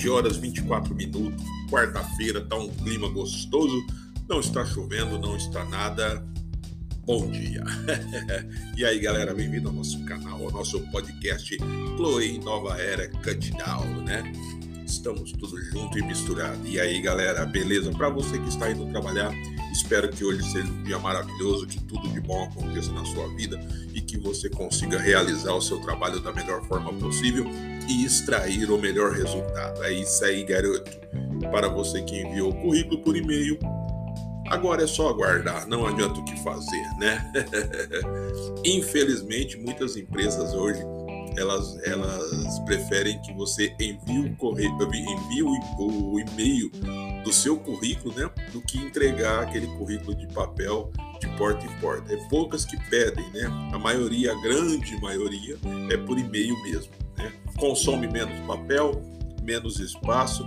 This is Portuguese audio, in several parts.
7 horas 24 minutos, quarta-feira, tá um clima gostoso, não está chovendo, não está nada. Bom dia. e aí, galera, bem-vindo ao nosso canal, ao nosso podcast Chloe Nova Era Cutdown, né? Estamos tudo junto e misturado. E aí, galera, beleza? Para você que está indo trabalhar, espero que hoje seja um dia maravilhoso, que tudo de bom aconteça na sua vida e que você consiga realizar o seu trabalho da melhor forma possível e extrair o melhor resultado. É isso aí, garoto. Para você que enviou o currículo por e-mail, agora é só aguardar, não adianta o que fazer, né? Infelizmente, muitas empresas hoje elas, elas preferem que você envie o correio, envie o, o e-mail do seu currículo, né, do que entregar aquele currículo de papel de porta em porta. É poucas que pedem, né? A maioria, a grande maioria, é por e-mail mesmo. Né? Consome menos papel, menos espaço,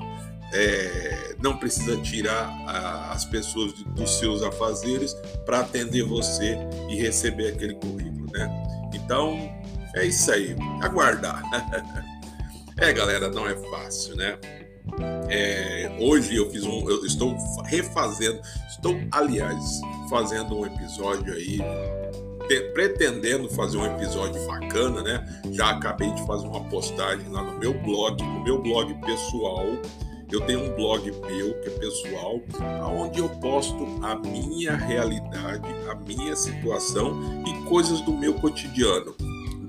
é, não precisa tirar a, as pessoas de, dos seus afazeres para atender você e receber aquele currículo, né? Então, é isso aí, aguardar. é, galera, não é fácil, né? É, hoje eu fiz um, eu estou refazendo, estou, aliás, fazendo um episódio aí, pretendendo fazer um episódio bacana, né? Já acabei de fazer uma postagem lá no meu blog, no meu blog pessoal. Eu tenho um blog meu que é pessoal, onde eu posto a minha realidade, a minha situação e coisas do meu cotidiano.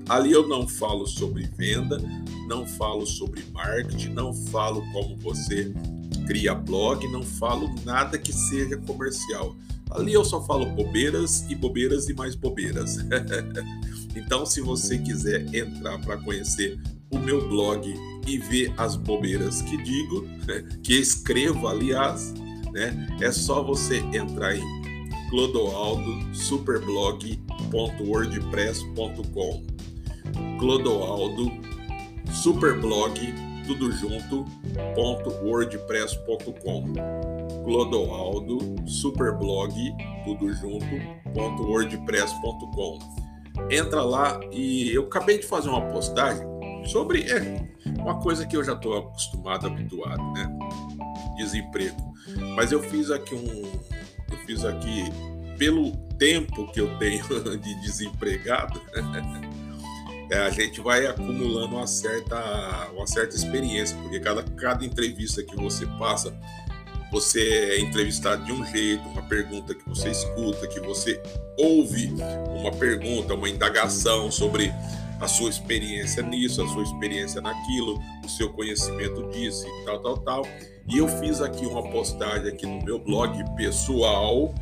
Ali eu não falo sobre venda, não falo sobre marketing, não falo como você cria blog, não falo nada que seja comercial. Ali eu só falo bobeiras e bobeiras e mais bobeiras. então, se você quiser entrar para conhecer o meu blog e ver as bobeiras que digo, que escrevo, aliás, né, é só você entrar em clodoaldosuperblog.wordpress.com Clodoaldo Superblog tudo junto ponto wordpress.com Clodoaldo Superblog tudo junto ponto wordpress.com entra lá e eu acabei de fazer uma postagem sobre é, uma coisa que eu já estou acostumado, habituado, né? Desemprego. Mas eu fiz aqui um, eu fiz aqui pelo tempo que eu tenho de desempregado. é, a gente vai acumulando uma certa, uma certa experiência, porque cada, cada entrevista que você passa, você é entrevistado de um jeito, uma pergunta que você escuta, que você ouve uma pergunta, uma indagação sobre a sua experiência nisso, a sua experiência naquilo, o seu conhecimento disso e tal, tal, tal. E eu fiz aqui uma postagem aqui no meu blog pessoal,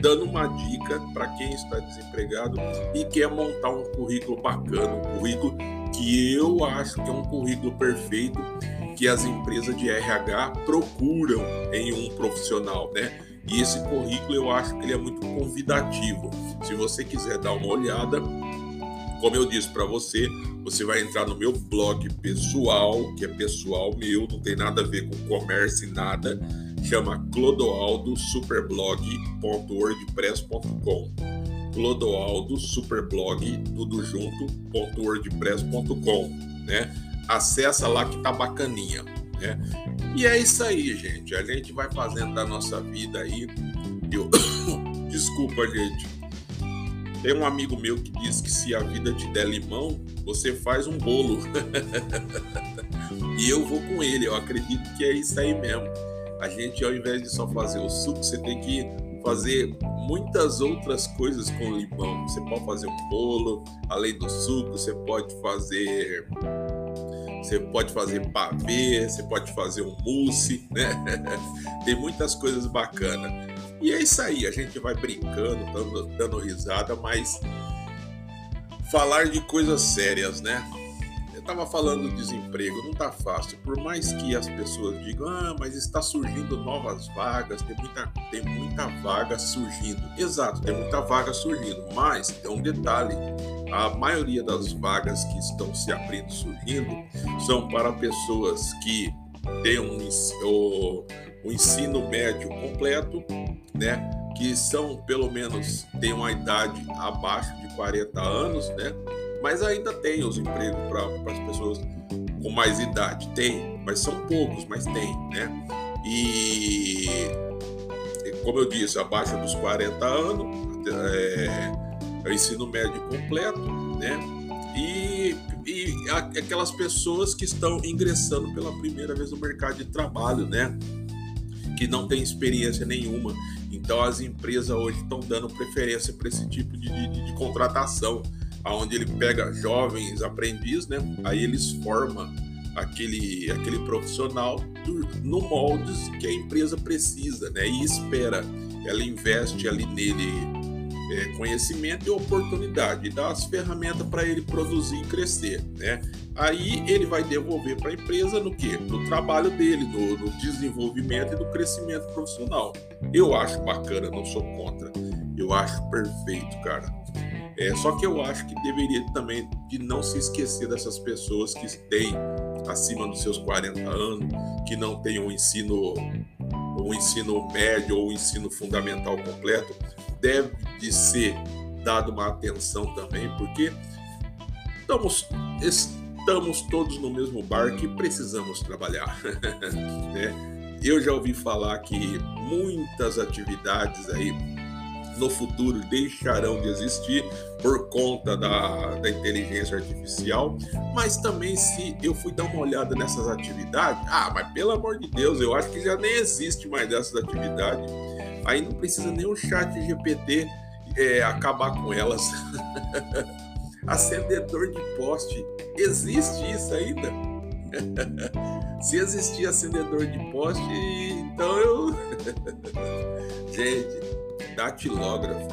dando uma dica para quem está desempregado e quer montar um currículo bacana, um currículo que eu acho que é um currículo perfeito que as empresas de RH procuram em um profissional, né? E esse currículo eu acho que ele é muito convidativo. Se você quiser dar uma olhada, como eu disse para você, você vai entrar no meu blog pessoal, que é pessoal meu, não tem nada a ver com comércio e nada chama Clodoaldo Superblog.wordpress.com Clodoaldo Superblog, tudo junto, .wordpress.com, né? Acessa lá que tá bacaninha, né? E é isso aí, gente. A gente vai fazendo da nossa vida aí. Eu... Desculpa, gente. Tem um amigo meu que diz que se a vida te der limão, você faz um bolo. e eu vou com ele. Eu acredito que é isso aí mesmo a gente, ao invés de só fazer o suco, você tem que fazer muitas outras coisas com limão. Você pode fazer um bolo, além do suco, você pode fazer você pode fazer pavê, você pode fazer um mousse, né? Tem muitas coisas bacanas. E é isso aí, a gente vai brincando, dando, dando risada, mas falar de coisas sérias, né? Estava falando do desemprego, não está fácil. Por mais que as pessoas digam, ah, mas está surgindo novas vagas, tem muita, tem muita vaga surgindo. Exato, tem muita vaga surgindo, mas tem um detalhe: a maioria das vagas que estão se abrindo, surgindo, são para pessoas que têm um, o, o ensino médio completo, né? Que são, pelo menos, têm uma idade abaixo de 40 anos, né? Mas ainda tem os empregos para as pessoas com mais idade, tem. mas são poucos, mas tem, né? E como eu disse, abaixo dos 40 anos, é, é o ensino médio completo, né? E, e aquelas pessoas que estão ingressando pela primeira vez no mercado de trabalho, né? Que não tem experiência nenhuma. Então as empresas hoje estão dando preferência para esse tipo de, de, de contratação, aonde ele pega jovens aprendizes, né? Aí eles formam aquele, aquele profissional do, no moldes que a empresa precisa, né? E espera. Ela investe ali nele é, conhecimento e oportunidade, e dá as ferramentas para ele produzir e crescer, né? Aí ele vai devolver para a empresa no que? No trabalho dele, no, no desenvolvimento e no crescimento profissional. Eu acho bacana, não sou contra. Eu acho perfeito, cara. É, só que eu acho que deveria também de não se esquecer dessas pessoas que têm acima dos seus 40 anos, que não têm um ensino, um ensino médio ou um ensino fundamental completo, deve de ser dado uma atenção também, porque estamos, estamos todos no mesmo barco e precisamos trabalhar. né? Eu já ouvi falar que muitas atividades aí no futuro deixarão de existir por conta da, da inteligência artificial, mas também se eu fui dar uma olhada nessas atividades, ah, mas pelo amor de Deus, eu acho que já nem existe mais dessas atividades. Aí não precisa nem o chat GPT é, acabar com elas. Acendedor de poste, existe isso ainda? Se existir acendedor de poste, então eu. Gente, datilógrafo.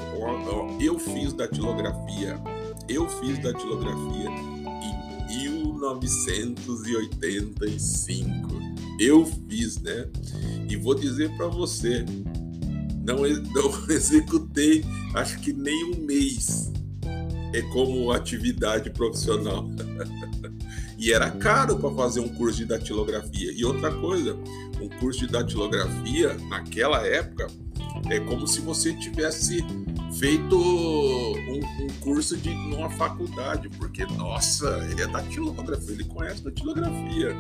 Eu fiz datilografia. Eu fiz datilografia em 1985. Eu fiz, né? E vou dizer para você, não, não executei, acho que nem um mês é como atividade profissional. e era caro para fazer um curso de datilografia. E outra coisa, um curso de datilografia naquela época é como se você tivesse feito um, um curso de uma faculdade, porque nossa, ele é datilógrafo, ele conhece datilografia.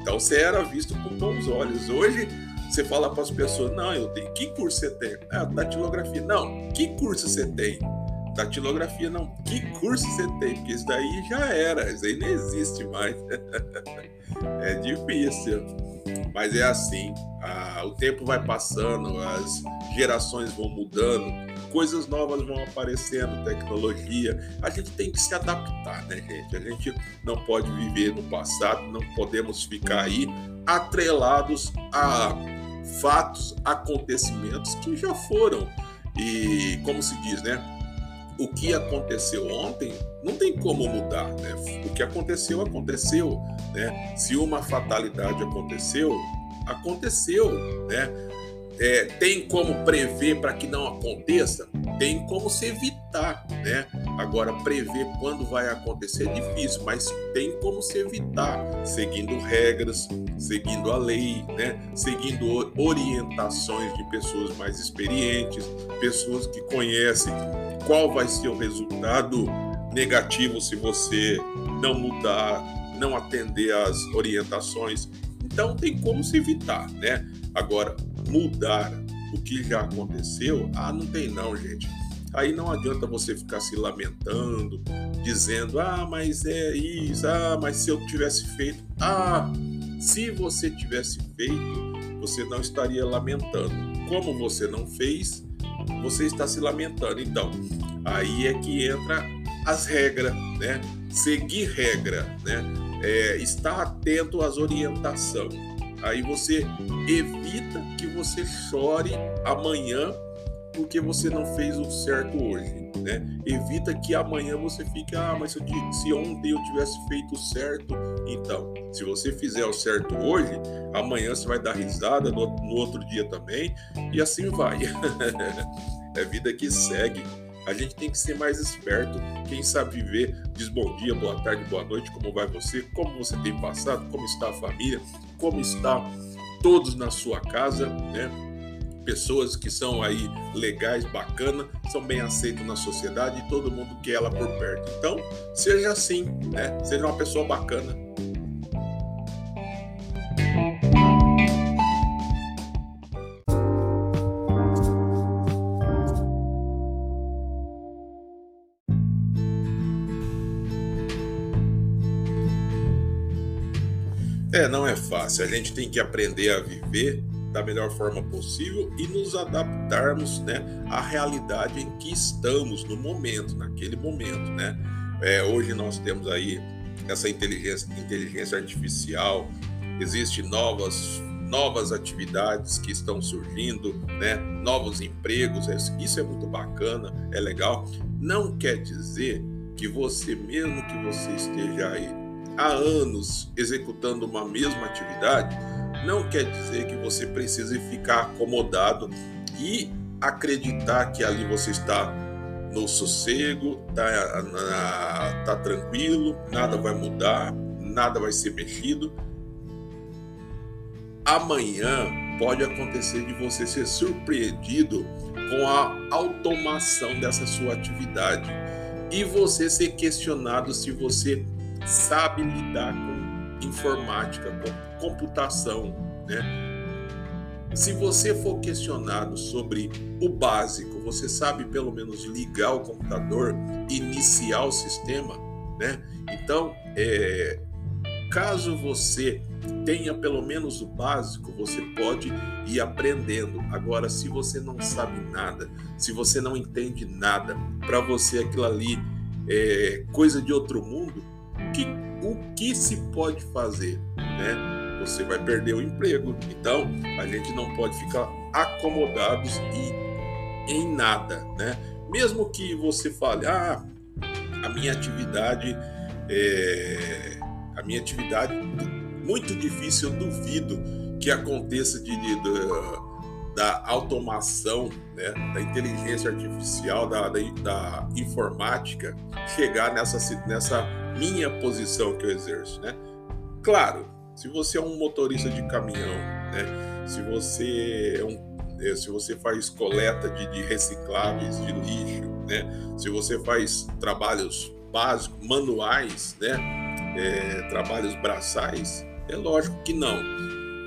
Então você era visto com bons olhos. Hoje você fala para as pessoas: não, eu tenho. Que curso você tem? Ah, datilografia. Não, que curso você tem? Datilografia, não. Que curso você tem? Porque isso daí já era, isso aí não existe mais. é difícil. Mas é assim, a, o tempo vai passando, as gerações vão mudando, coisas novas vão aparecendo, tecnologia. A gente tem que se adaptar, né, gente? A gente não pode viver no passado, não podemos ficar aí atrelados a fatos, acontecimentos que já foram. E como se diz, né? O que aconteceu ontem não tem como mudar, né? O que aconteceu, aconteceu, né? Se uma fatalidade aconteceu, aconteceu, né? É, tem como prever para que não aconteça? Tem como se evitar, né? Agora, prever quando vai acontecer é difícil, mas tem como se evitar, seguindo regras, seguindo a lei, né? Seguindo orientações de pessoas mais experientes, pessoas que conhecem qual vai ser o resultado negativo se você não mudar, não atender às orientações. Então tem como se evitar, né? Agora, mudar o que já aconteceu, ah, não tem não, gente. Aí não adianta você ficar se lamentando, dizendo, ah, mas é isso, ah, mas se eu tivesse feito, ah, se você tivesse feito, você não estaria lamentando. Como você não fez, você está se lamentando. Então, aí é que entra as regras, né? Seguir regra, né? É, estar atento às orientações. Aí você evita que você chore amanhã porque você não fez o certo hoje, né? Evita que amanhã você fique, ah, mas se, ontem eu tivesse feito certo, então, se você fizer o certo hoje, amanhã você vai dar risada, no, no outro dia também, e assim vai. é vida que segue. A gente tem que ser mais esperto. Quem sabe viver diz bom dia, boa tarde, boa noite, como vai você, como você tem passado, como está a família, como está todos na sua casa, né? Pessoas que são aí legais, bacana, são bem aceitos na sociedade e todo mundo quer ela por perto. Então, seja assim, né? Seja uma pessoa bacana. É, não é fácil. A gente tem que aprender a viver da melhor forma possível e nos adaptarmos né, à realidade em que estamos no momento, naquele momento. Né? É, hoje nós temos aí essa inteligência, inteligência artificial, existem novas, novas atividades que estão surgindo, né? novos empregos, isso é muito bacana, é legal. Não quer dizer que você, mesmo que você esteja aí há anos executando uma mesma atividade, não quer dizer que você precise ficar acomodado e acreditar que ali você está no sossego, tá, tá tranquilo, nada vai mudar, nada vai ser mexido. Amanhã pode acontecer de você ser surpreendido com a automação dessa sua atividade e você ser questionado se você sabe lidar com informática, com computação, né? Se você for questionado sobre o básico, você sabe pelo menos ligar o computador, iniciar o sistema, né? Então, é, caso você tenha pelo menos o básico, você pode ir aprendendo. Agora, se você não sabe nada, se você não entende nada, para você aquilo ali é coisa de outro mundo, que, o que se pode fazer, né? Você vai perder o emprego. Então, a gente não pode ficar acomodados e em nada, né? Mesmo que você fale, ah, a minha atividade é a minha atividade muito difícil, eu duvido que aconteça de, de, de da automação, né, da inteligência artificial, da, da, da, informática chegar nessa, nessa minha posição que eu exerço, né? Claro, se você é um motorista de caminhão, né, se você é um é, se você faz coleta de, de recicláveis de lixo, né? Se você faz trabalhos básicos, manuais, né? É, trabalhos braçais, é lógico que não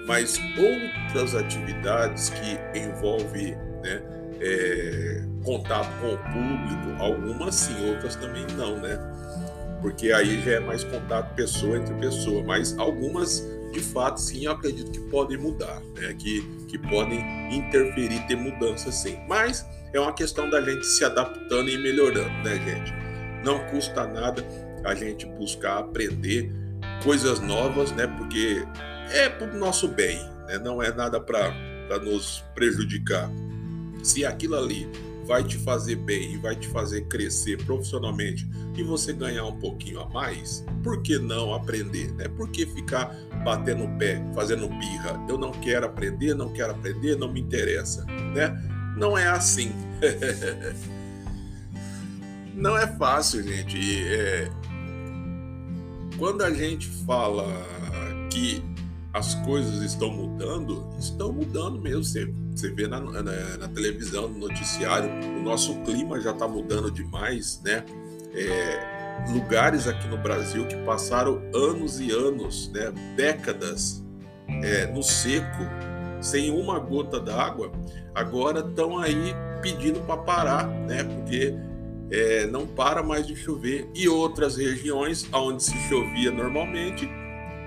mas outras atividades que envolvem né, é, contato com o público, algumas sim, outras também não, né? Porque aí já é mais contato pessoa entre pessoa, mas algumas de fato sim eu acredito que podem mudar, né? que, que podem interferir, ter mudança sim. Mas é uma questão da gente se adaptando e melhorando, né, gente? Não custa nada a gente buscar aprender coisas novas, né? Porque é para o nosso bem, né? não é nada para nos prejudicar. Se aquilo ali vai te fazer bem e vai te fazer crescer profissionalmente e você ganhar um pouquinho a mais, por que não aprender? Né? Por que ficar batendo o pé, fazendo birra? Eu não quero aprender, não quero aprender, não me interessa. Né? Não é assim. não é fácil, gente. É... Quando a gente fala que as coisas estão mudando, estão mudando mesmo. Você, você vê na, na, na televisão, no noticiário, o nosso clima já está mudando demais, né? É, lugares aqui no Brasil que passaram anos e anos, né, décadas é, no seco, sem uma gota d'água, agora estão aí pedindo para parar, né? Porque é, não para mais de chover. E outras regiões onde se chovia normalmente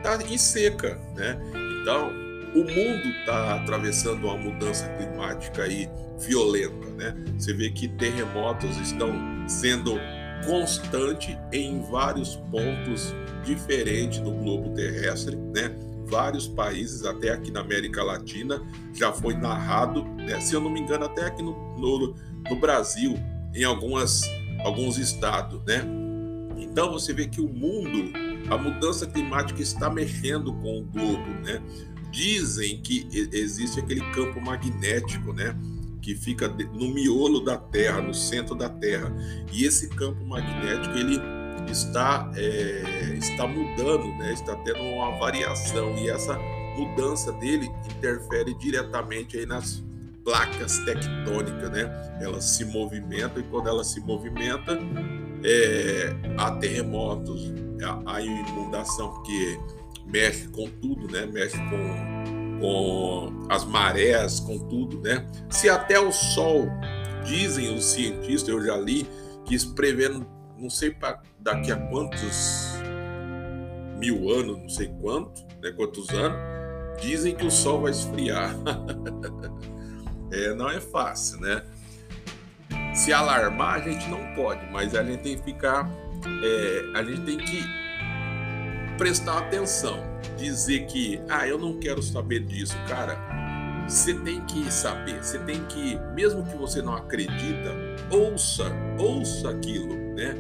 está em seca, né? Então, o mundo está atravessando uma mudança climática aí violenta, né? Você vê que terremotos estão sendo constante em vários pontos diferentes do globo terrestre, né? Vários países, até aqui na América Latina, já foi narrado, né? se eu não me engano, até aqui no, no, no Brasil, em algumas, alguns estados, né? Então você vê que o mundo a mudança climática está mexendo com o globo, né? Dizem que existe aquele campo magnético, né? Que fica no miolo da Terra, no centro da Terra. E esse campo magnético, ele está, é, está mudando, né? Está tendo uma variação. E essa mudança dele interfere diretamente aí nas placas tectônicas, né? Elas se movimentam e quando ela se movimenta, é, há terremotos, a inundação, porque mexe com tudo, né? Mexe com, com as marés, com tudo, né? Se até o sol, dizem os cientistas, eu já li, que prevendo, não sei para daqui a quantos mil anos, não sei quanto, né, quantos anos, dizem que o sol vai esfriar. é, não é fácil, né? Se alarmar a gente não pode, mas a gente tem que ficar, é, a gente tem que prestar atenção, dizer que, ah, eu não quero saber disso, cara. Você tem que saber, você tem que, mesmo que você não acredita, ouça, ouça aquilo, né?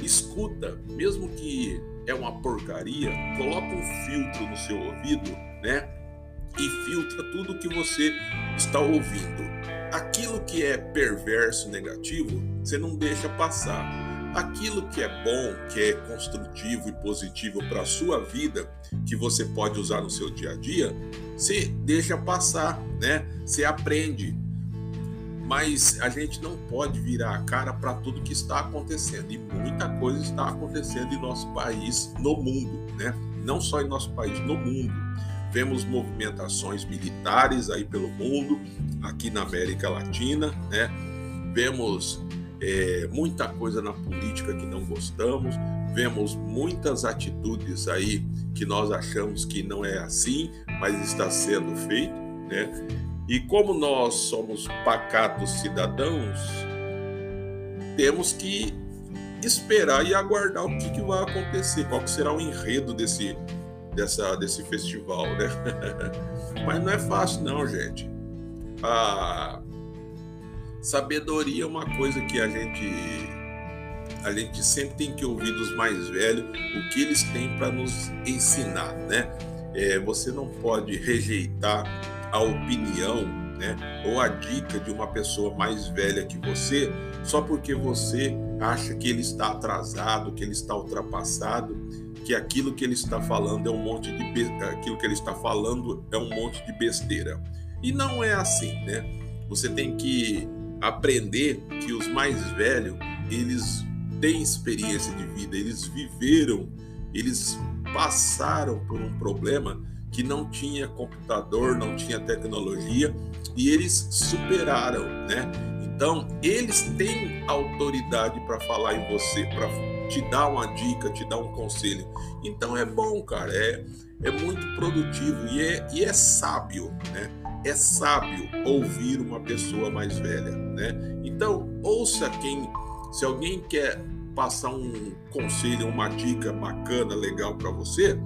Escuta, mesmo que é uma porcaria, coloca um filtro no seu ouvido, né? E filtra tudo que você está ouvindo. Aquilo que é perverso, negativo, você não deixa passar. Aquilo que é bom, que é construtivo e positivo para a sua vida, que você pode usar no seu dia a dia, você deixa passar, né? Você aprende, mas a gente não pode virar a cara para tudo que está acontecendo e muita coisa está acontecendo em nosso país, no mundo, né? Não só em nosso país, no mundo. Vemos movimentações militares aí pelo mundo, aqui na América Latina, né? Vemos é, muita coisa na política que não gostamos, vemos muitas atitudes aí que nós achamos que não é assim, mas está sendo feito, né? E como nós somos pacatos cidadãos, temos que esperar e aguardar o que, que vai acontecer, qual será o enredo desse, dessa, desse festival, né? Mas não é fácil não, gente. A sabedoria é uma coisa que a gente a gente sempre tem que ouvir dos mais velhos o que eles têm para nos ensinar, né? É, você não pode rejeitar a opinião né, ou a dica de uma pessoa mais velha que você só porque você acha que ele está atrasado, que ele está ultrapassado, que aquilo que ele está falando é um monte de be... aquilo que ele está falando é um monte de besteira. E não é assim, né? Você tem que aprender que os mais velhos, eles têm experiência de vida, eles viveram, eles passaram por um problema que não tinha computador, não tinha tecnologia e eles superaram, né? Então, eles têm autoridade para falar em você, para te dar uma dica, te dar um conselho. Então é bom, cara, é, é muito produtivo e é, e é sábio, né? É sábio ouvir uma pessoa mais velha, né? Então, ouça quem, se alguém quer passar um conselho, uma dica bacana, legal para você,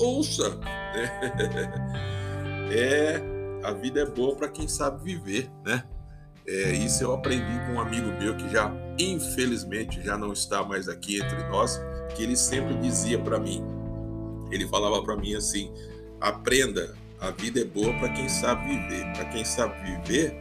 ouça. Né? É, a vida é boa para quem sabe viver, né? É, isso eu aprendi com um amigo meu que já, infelizmente, já não está mais aqui entre nós, que ele sempre dizia para mim, ele falava para mim assim: aprenda, a vida é boa para quem sabe viver. Para quem sabe viver,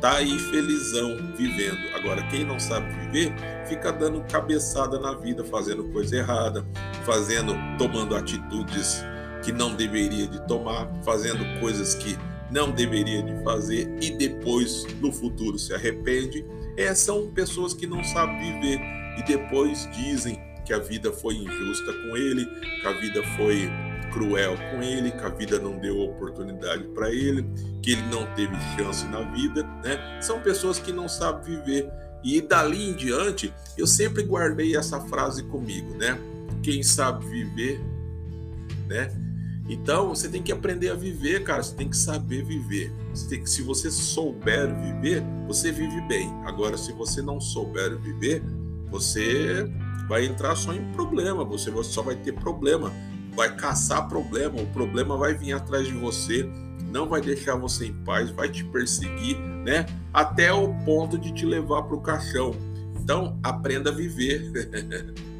tá aí felizão vivendo. Agora, quem não sabe viver, fica dando cabeçada na vida, fazendo coisa errada, fazendo, tomando atitudes que não deveria de tomar, fazendo coisas que não deveria de fazer e depois no futuro se arrepende. É, são pessoas que não sabem viver e depois dizem que a vida foi injusta com ele, que a vida foi cruel com ele, que a vida não deu oportunidade para ele, que ele não teve chance na vida, né? São pessoas que não sabem viver. E dali em diante, eu sempre guardei essa frase comigo, né? Quem sabe viver, né? Então, você tem que aprender a viver, cara. Você tem que saber viver. Você tem que, se você souber viver, você vive bem. Agora, se você não souber viver, você vai entrar só em problema. Você só vai ter problema vai caçar problema, o problema vai vir atrás de você, não vai deixar você em paz, vai te perseguir, né? Até o ponto de te levar para o caixão. Então, aprenda a viver.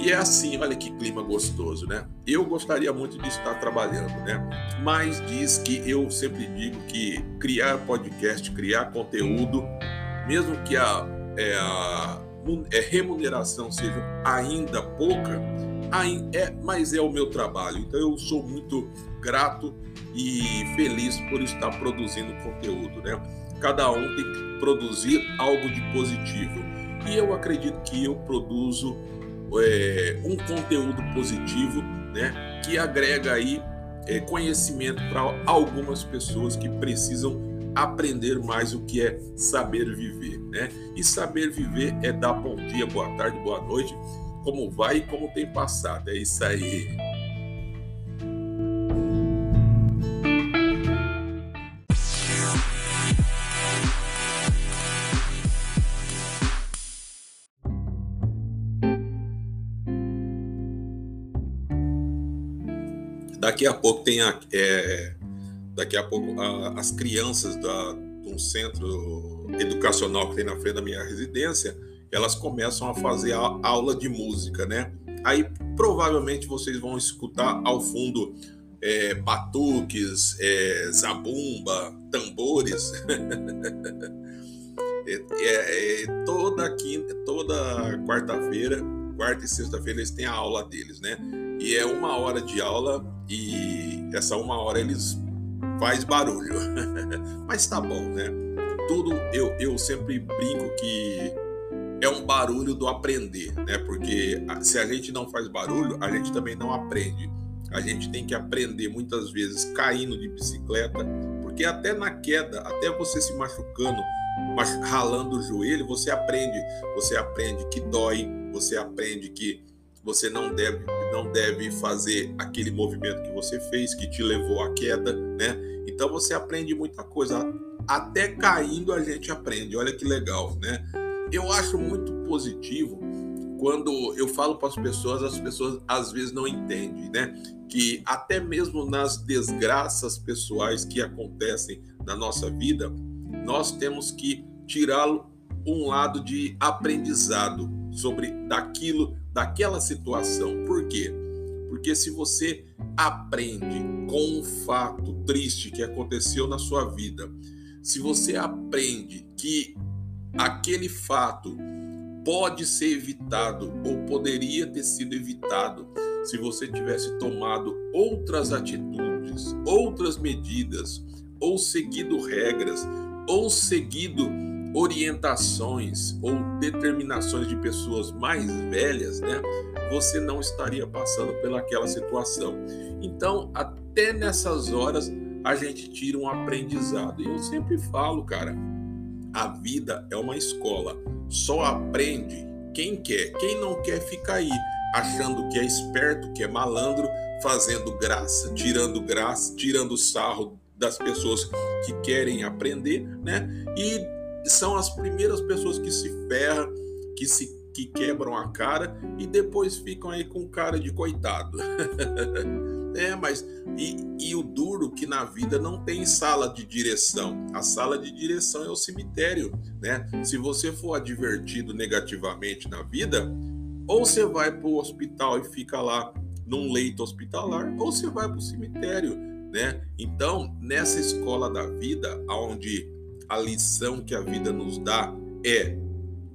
e é assim, olha que clima gostoso, né? Eu gostaria muito de estar trabalhando, né? Mas diz que eu sempre digo que criar podcast, criar conteúdo, mesmo que a, é, a é, remuneração seja ainda pouca, é, mas é o meu trabalho. Então eu sou muito grato e feliz por estar produzindo conteúdo, né? Cada um tem que produzir algo de positivo. E eu acredito que eu produzo é, um conteúdo positivo, né? Que agrega aí é, conhecimento para algumas pessoas que precisam aprender mais o que é saber viver, né? E saber viver é dar bom dia, boa tarde, boa noite como vai e como tem passado. É isso aí. Daqui a pouco tem a, é, daqui a pouco a, as crianças da, de um centro educacional que tem na frente da minha residência, elas começam a fazer a, aula de música, né? Aí provavelmente vocês vão escutar ao fundo é, batuques, é, zabumba, tambores. é, é, toda quinta, toda quarta-feira, quarta e sexta-feira eles têm a aula deles, né? E é uma hora de aula e essa uma hora eles faz barulho. Mas tá bom, né? Tudo eu, eu sempre brinco que é um barulho do aprender, né? Porque se a gente não faz barulho, a gente também não aprende. A gente tem que aprender muitas vezes caindo de bicicleta, porque até na queda, até você se machucando, ralando o joelho, você aprende, você aprende que dói, você aprende que você não deve, não deve fazer aquele movimento que você fez, que te levou à queda, né? Então você aprende muita coisa. Até caindo a gente aprende. Olha que legal, né? Eu acho muito positivo quando eu falo para as pessoas, as pessoas às vezes não entendem, né? Que até mesmo nas desgraças pessoais que acontecem na nossa vida, nós temos que tirá-lo um lado de aprendizado sobre daquilo daquela situação. Por quê? Porque se você aprende com um fato triste que aconteceu na sua vida, se você aprende que aquele fato pode ser evitado ou poderia ter sido evitado se você tivesse tomado outras atitudes, outras medidas, ou seguido regras, ou seguido orientações ou determinações de pessoas mais velhas, né, você não estaria passando pelaquela situação. Então, até nessas horas, a gente tira um aprendizado. E eu sempre falo, cara, a vida é uma escola. Só aprende quem quer. Quem não quer fica aí achando que é esperto, que é malandro, fazendo graça, tirando graça, tirando sarro das pessoas que querem aprender, né? E são as primeiras pessoas que se ferram, que se que quebram a cara e depois ficam aí com cara de coitado. é, mas e, e o duro que na vida não tem sala de direção. A sala de direção é o cemitério, né? Se você for advertido negativamente na vida, ou você vai para o hospital e fica lá num leito hospitalar, ou você vai para o cemitério, né? Então, nessa escola da vida, onde a lição que a vida nos dá é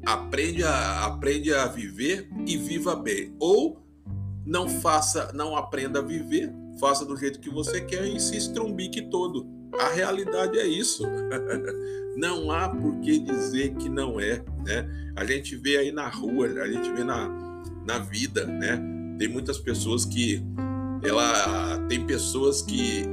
aprende a, aprende a viver e viva bem. Ou não faça, não aprenda a viver, faça do jeito que você quer e se estrumbique todo. A realidade é isso. não há por que dizer que não é, né? A gente vê aí na rua, a gente vê na, na vida, né? Tem muitas pessoas que ela tem pessoas que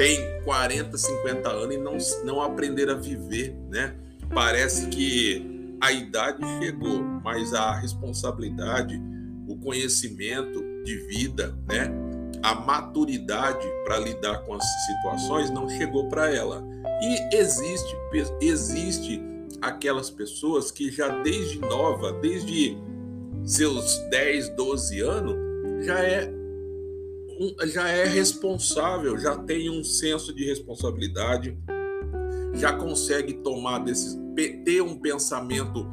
tem 40, 50 anos e não, não aprenderam a viver, né? Parece que a idade chegou, mas a responsabilidade, o conhecimento de vida, né? A maturidade para lidar com as situações não chegou para ela. E existe, existe aquelas pessoas que já desde nova, desde seus 10, 12 anos, já é já é responsável, já tem um senso de responsabilidade, já consegue tomar desses, ter um pensamento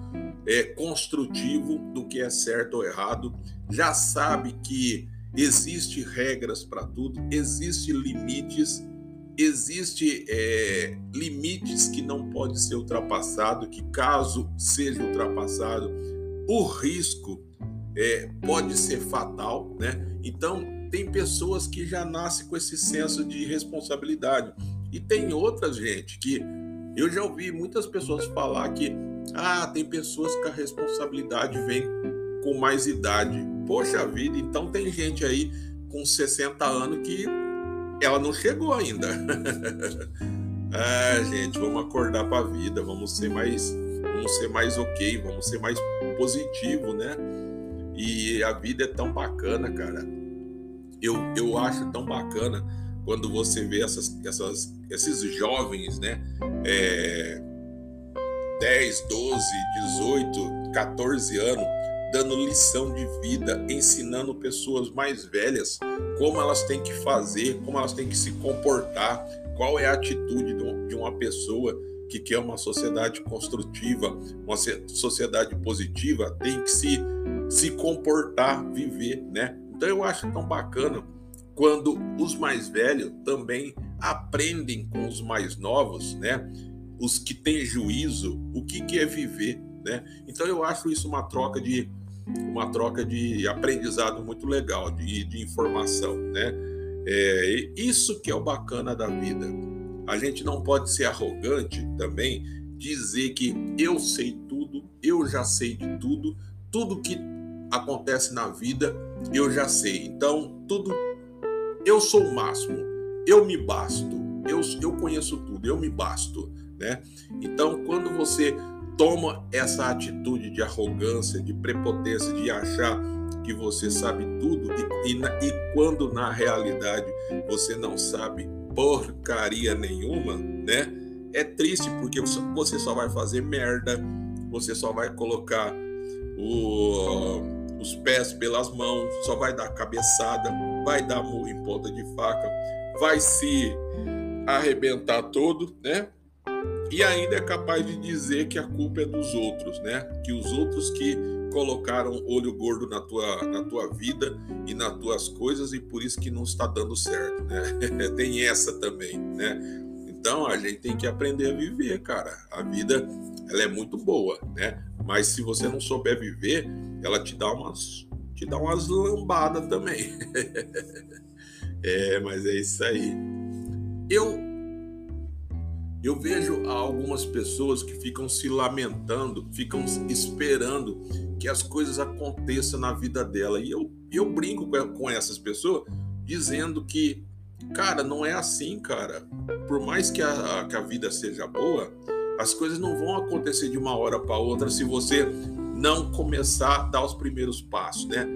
é, construtivo do que é certo ou errado, já sabe que existe regras para tudo, existe limites, existe é, limites que não pode ser ultrapassado, que caso seja ultrapassado, o risco é, pode ser fatal, né? Então tem pessoas que já nascem com esse senso de responsabilidade. E tem outras, gente, que eu já ouvi muitas pessoas falar que ah, tem pessoas que a responsabilidade vem com mais idade. Poxa vida, então tem gente aí com 60 anos que ela não chegou ainda. ah, gente, vamos acordar para a vida, vamos ser mais, vamos ser mais ok, vamos ser mais positivo, né? E a vida é tão bacana, cara. Eu, eu acho tão bacana quando você vê essas, essas, esses jovens, né? É, 10, 12, 18, 14 anos, dando lição de vida, ensinando pessoas mais velhas como elas têm que fazer, como elas têm que se comportar, qual é a atitude de uma pessoa que quer uma sociedade construtiva, uma sociedade positiva, tem que se, se comportar, viver, né? Então eu acho tão bacana quando os mais velhos também aprendem com os mais novos, né? Os que têm juízo, o que, é viver, né? Então eu acho isso uma troca de uma troca de aprendizado muito legal, de, de informação, né? É, isso que é o bacana da vida. A gente não pode ser arrogante também, dizer que eu sei tudo, eu já sei de tudo, tudo que acontece na vida eu já sei. Então, tudo eu sou o máximo, eu me basto, eu, eu conheço tudo, eu me basto, né? Então, quando você toma essa atitude de arrogância, de prepotência, de achar que você sabe tudo e, e, e, quando na realidade você não sabe porcaria nenhuma, né? É triste porque você só vai fazer merda, você só vai colocar o, os pés pelas mãos, só vai dar cabeçada, vai dar murro em ponta de faca, vai se arrebentar todo, né? e ainda é capaz de dizer que a culpa é dos outros, né? Que os outros que colocaram olho gordo na tua, na tua vida e nas tuas coisas e por isso que não está dando certo, né? tem essa também, né? Então a gente tem que aprender a viver, cara. A vida ela é muito boa, né? Mas se você não souber viver, ela te dá umas te dá umas lambadas também. é, mas é isso aí. Eu eu vejo algumas pessoas que ficam se lamentando, ficam esperando que as coisas aconteçam na vida dela. E eu, eu brinco com essas pessoas dizendo que, cara, não é assim, cara. Por mais que a, que a vida seja boa, as coisas não vão acontecer de uma hora para outra se você não começar a dar os primeiros passos, né?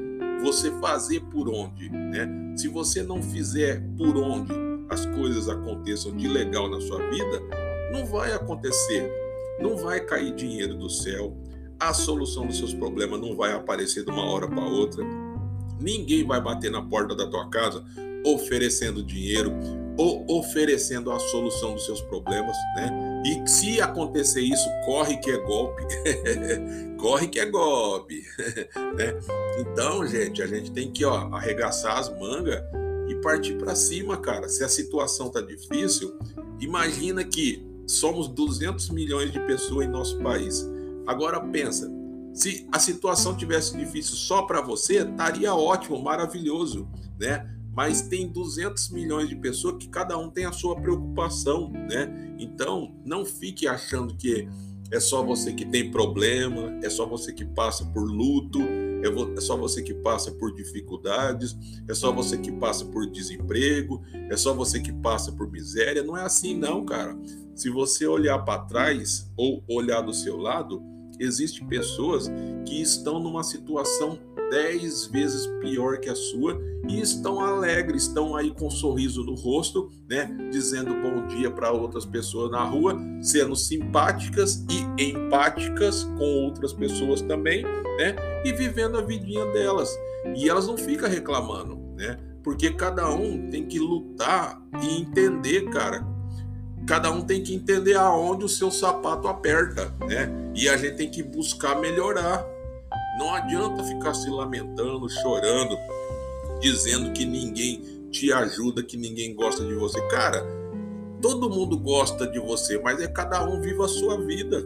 Você fazer por onde, né? Se você não fizer por onde as coisas aconteçam de legal na sua vida, não vai acontecer. Não vai cair dinheiro do céu. A solução dos seus problemas não vai aparecer de uma hora para outra. Ninguém vai bater na porta da tua casa oferecendo dinheiro ou oferecendo a solução dos seus problemas, né? E se acontecer isso, corre que é golpe. corre que é golpe, né? Então, gente, a gente tem que, ó, arregaçar as mangas e partir para cima, cara. Se a situação tá difícil, imagina que somos 200 milhões de pessoas em nosso país. Agora pensa, se a situação tivesse difícil só para você, estaria ótimo, maravilhoso, né? Mas tem 200 milhões de pessoas que cada um tem a sua preocupação, né? Então, não fique achando que é só você que tem problema, é só você que passa por luto, é, é só você que passa por dificuldades, é só você que passa por desemprego, é só você que passa por miséria. Não é assim, não, cara. Se você olhar para trás ou olhar do seu lado, existem pessoas que estão numa situação dez vezes pior que a sua e estão alegres, estão aí com um sorriso no rosto, né, dizendo bom dia para outras pessoas na rua, sendo simpáticas e empáticas com outras pessoas também, né, e vivendo a vidinha delas. E elas não ficam reclamando, né? Porque cada um tem que lutar e entender, cara. Cada um tem que entender aonde o seu sapato aperta, né? E a gente tem que buscar melhorar, não adianta ficar se lamentando, chorando, dizendo que ninguém te ajuda, que ninguém gosta de você. Cara, todo mundo gosta de você, mas é cada um vive a sua vida,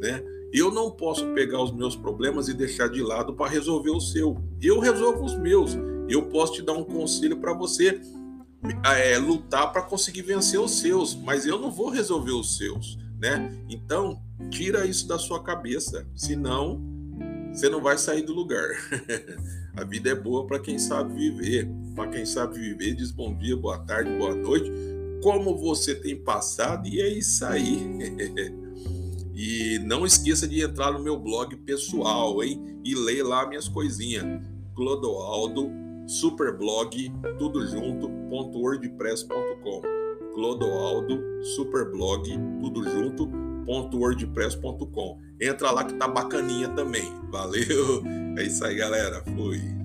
né? Eu não posso pegar os meus problemas e deixar de lado para resolver o seu. Eu resolvo os meus. Eu posso te dar um conselho para você é, lutar para conseguir vencer os seus, mas eu não vou resolver os seus, né? Então, tira isso da sua cabeça, senão você não vai sair do lugar. a vida é boa para quem sabe viver. Para quem sabe viver, diz bom dia, boa tarde, boa noite. Como você tem passado, e é isso aí. E não esqueça de entrar no meu blog pessoal, hein? E ler lá minhas coisinhas. Clodoaldo Superblog, tudo junto, .wordpress.com. Clodoaldo Superblog, tudo junto, .wordpress.com. Entra lá que tá bacaninha também. Valeu! É isso aí, galera. Fui.